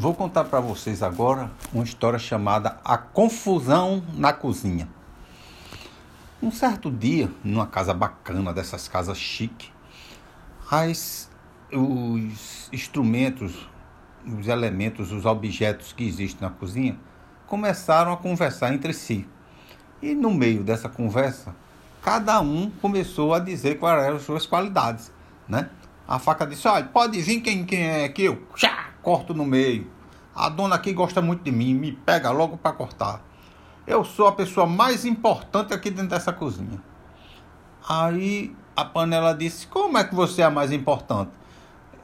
Vou contar para vocês agora uma história chamada A Confusão na Cozinha. Um certo dia, numa casa bacana, dessas casas chique, as, os instrumentos, os elementos, os objetos que existem na cozinha começaram a conversar entre si. E no meio dessa conversa, cada um começou a dizer quais eram as suas qualidades, né? A faca disse, olha, pode vir quem, quem é aqui, eu já corto no meio. A dona aqui gosta muito de mim, me pega logo para cortar. Eu sou a pessoa mais importante aqui dentro dessa cozinha. Aí a panela disse: Como é que você é a mais importante?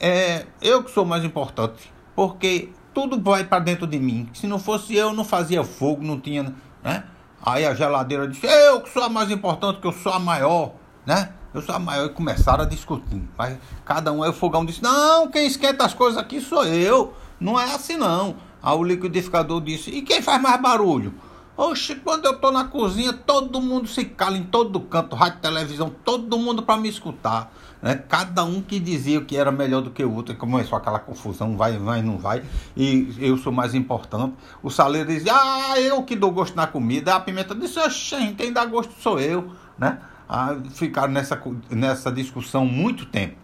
É, eu que sou mais importante, porque tudo vai para dentro de mim. Se não fosse eu, não fazia fogo, não tinha, né? Aí a geladeira disse: Eu que sou a mais importante, que eu sou a maior, né? Eu sou a maior. E começaram a discutir. Mas cada um aí o fogão disse: Não, quem esquenta as coisas aqui sou eu. Não é assim não. Aí o liquidificador disse: E quem faz mais barulho? Oxe, quando eu tô na cozinha, todo mundo se cala em todo canto, rádio, televisão, todo mundo para me escutar. Né? Cada um que dizia que era melhor do que o outro, e começou aquela confusão, vai, vai, não vai, e eu sou mais importante. O saleiro dizia, ah, eu que dou gosto na comida. A pimenta disse, oxe, quem dá gosto sou eu. Né? Ah, ficaram nessa, nessa discussão muito tempo.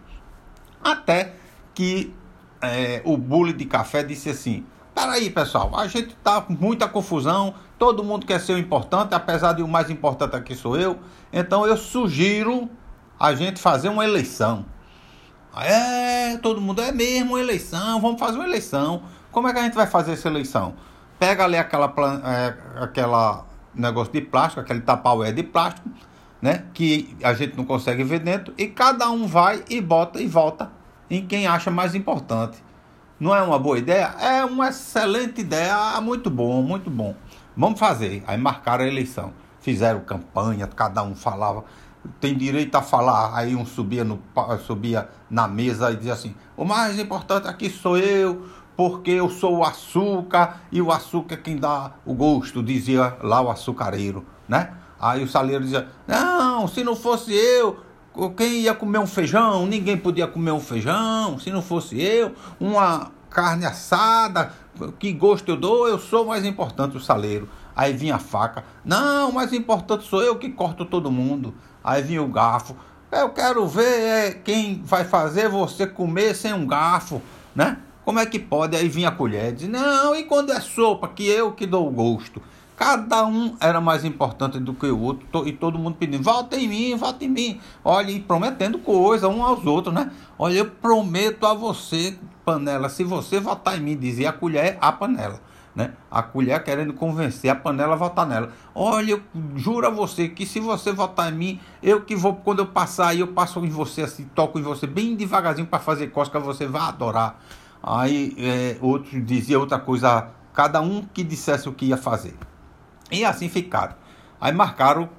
Até que é, o bule de café disse assim: Peraí, pessoal, a gente tá com muita confusão, todo mundo quer ser o importante, apesar de o mais importante aqui sou eu. Então eu sugiro a gente fazer uma eleição. É, todo mundo é mesmo, eleição, vamos fazer uma eleição. Como é que a gente vai fazer essa eleição? Pega ali aquela, é, aquela negócio de plástico, aquele tapaué de plástico, né? Que a gente não consegue ver dentro, e cada um vai e bota e volta em quem acha mais importante. Não é uma boa ideia? É uma excelente ideia, ah, muito bom, muito bom. Vamos fazer. Aí marcaram a eleição. Fizeram campanha, cada um falava, tem direito a falar. Aí um subia, no, subia na mesa e dizia assim: o mais importante aqui sou eu, porque eu sou o açúcar e o açúcar é quem dá o gosto, dizia lá o açucareiro, né? Aí o saleiro dizia: não, se não fosse eu, quem ia comer um feijão? Ninguém podia comer um feijão, se não fosse eu. Uma carne assada, que gosto eu dou, eu sou mais importante o saleiro. Aí vinha a faca, não, mais importante sou eu que corto todo mundo. Aí vinha o garfo, eu quero ver é, quem vai fazer você comer sem um garfo, né? Como é que pode? Aí vinha a colher, diz, não, e quando é sopa, que eu que dou o gosto. Cada um era mais importante do que o outro e todo mundo pedindo: volta em mim, volta em mim. Olha, e prometendo coisa um aos outros, né? Olha, eu prometo a você, panela, se você votar em mim, dizia a colher, a panela. Né? A colher querendo convencer a panela a votar nela. Olha, eu juro a você que se você votar em mim, eu que vou, quando eu passar aí, eu passo em você assim, toco em você bem devagarzinho para fazer cosca, você vai adorar. Aí é, outro dizia outra coisa, cada um que dissesse o que ia fazer. E assim ficaram. Aí marcaram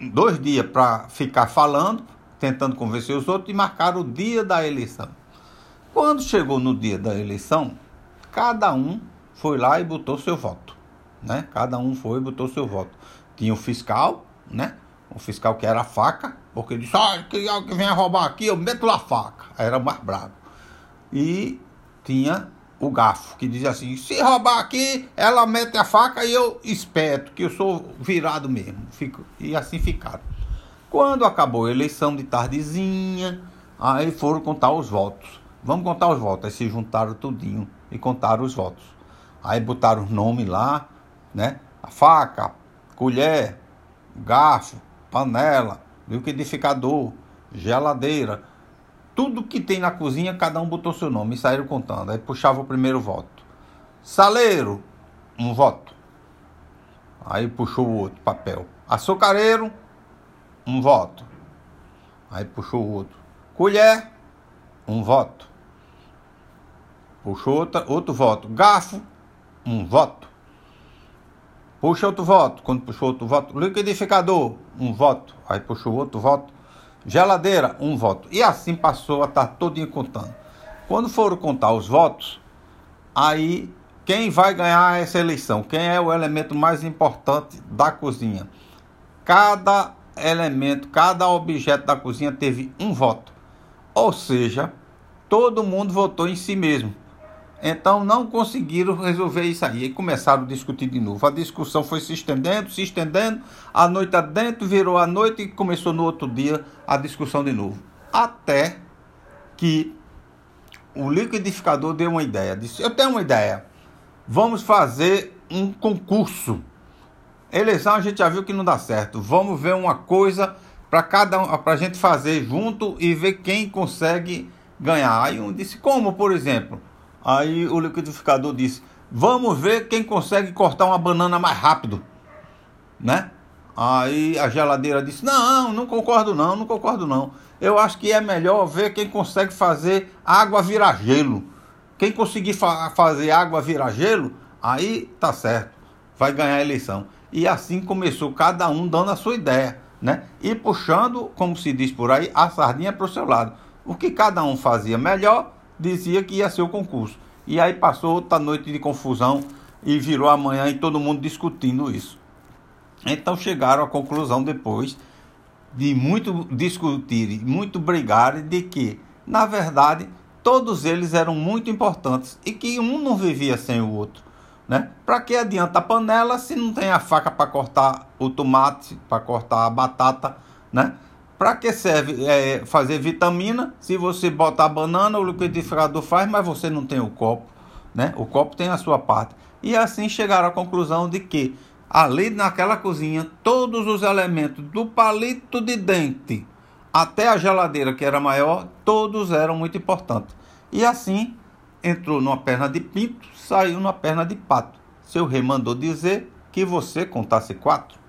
dois dias para ficar falando, tentando convencer os outros, e marcaram o dia da eleição. Quando chegou no dia da eleição, cada um foi lá e botou seu voto. Né? Cada um foi e botou seu voto. Tinha o fiscal, né? O fiscal que era a faca, porque ele disse, olha, que venha roubar aqui, eu meto lá a faca. Era mais bravo. E tinha o garfo, que dizia assim: se roubar aqui, ela mete a faca e eu espeto, que eu sou virado mesmo. Fico, e assim ficaram. Quando acabou a eleição de tardezinha, aí foram contar os votos. Vamos contar os votos. Aí se juntaram tudinho e contaram os votos. Aí botaram os nomes lá, né? A faca, colher, garfo, panela, liquidificador, geladeira tudo que tem na cozinha, cada um botou seu nome e saíram contando. Aí puxava o primeiro voto. Saleiro, um voto. Aí puxou o outro papel. Açucareiro, um voto. Aí puxou o outro. Colher, um voto. Puxou outra, outro voto. Garfo, um voto. Puxa outro voto. Quando puxou outro voto. Liquidificador, um voto. Aí puxou outro voto. Geladeira, um voto. E assim passou a estar todinho contando. Quando foram contar os votos, aí quem vai ganhar essa eleição? Quem é o elemento mais importante da cozinha? Cada elemento, cada objeto da cozinha teve um voto. Ou seja, todo mundo votou em si mesmo. Então não conseguiram resolver isso aí. E começaram a discutir de novo. A discussão foi se estendendo, se estendendo. A noite adentro virou a noite e começou no outro dia a discussão de novo. Até que o liquidificador deu uma ideia. Disse: Eu tenho uma ideia. Vamos fazer um concurso. Eleição a gente já viu que não dá certo. Vamos ver uma coisa para cada um, para a gente fazer junto e ver quem consegue ganhar. Aí um disse: Como, por exemplo? Aí o liquidificador disse: Vamos ver quem consegue cortar uma banana mais rápido, né? Aí a geladeira disse: Não, não concordo, não, não concordo, não. Eu acho que é melhor ver quem consegue fazer água virar gelo. Quem conseguir fa fazer água virar gelo, aí tá certo, vai ganhar a eleição. E assim começou cada um dando a sua ideia, né? E puxando, como se diz por aí, a sardinha para o seu lado. O que cada um fazia melhor, dizia que ia ser o concurso. E aí passou outra noite de confusão e virou amanhã e todo mundo discutindo isso. Então chegaram à conclusão depois de muito discutir, muito brigar de que, na verdade, todos eles eram muito importantes e que um não vivia sem o outro. Né? Para que adianta a panela se não tem a faca para cortar o tomate, para cortar a batata, né? Para que serve é, fazer vitamina? Se você botar banana, o liquidificador faz, mas você não tem o copo, né? O copo tem a sua parte. E assim chegaram à conclusão de que ali naquela cozinha, todos os elementos, do palito de dente até a geladeira que era maior, todos eram muito importantes. E assim entrou numa perna de pinto, saiu numa perna de pato. Seu rei mandou dizer que você contasse quatro.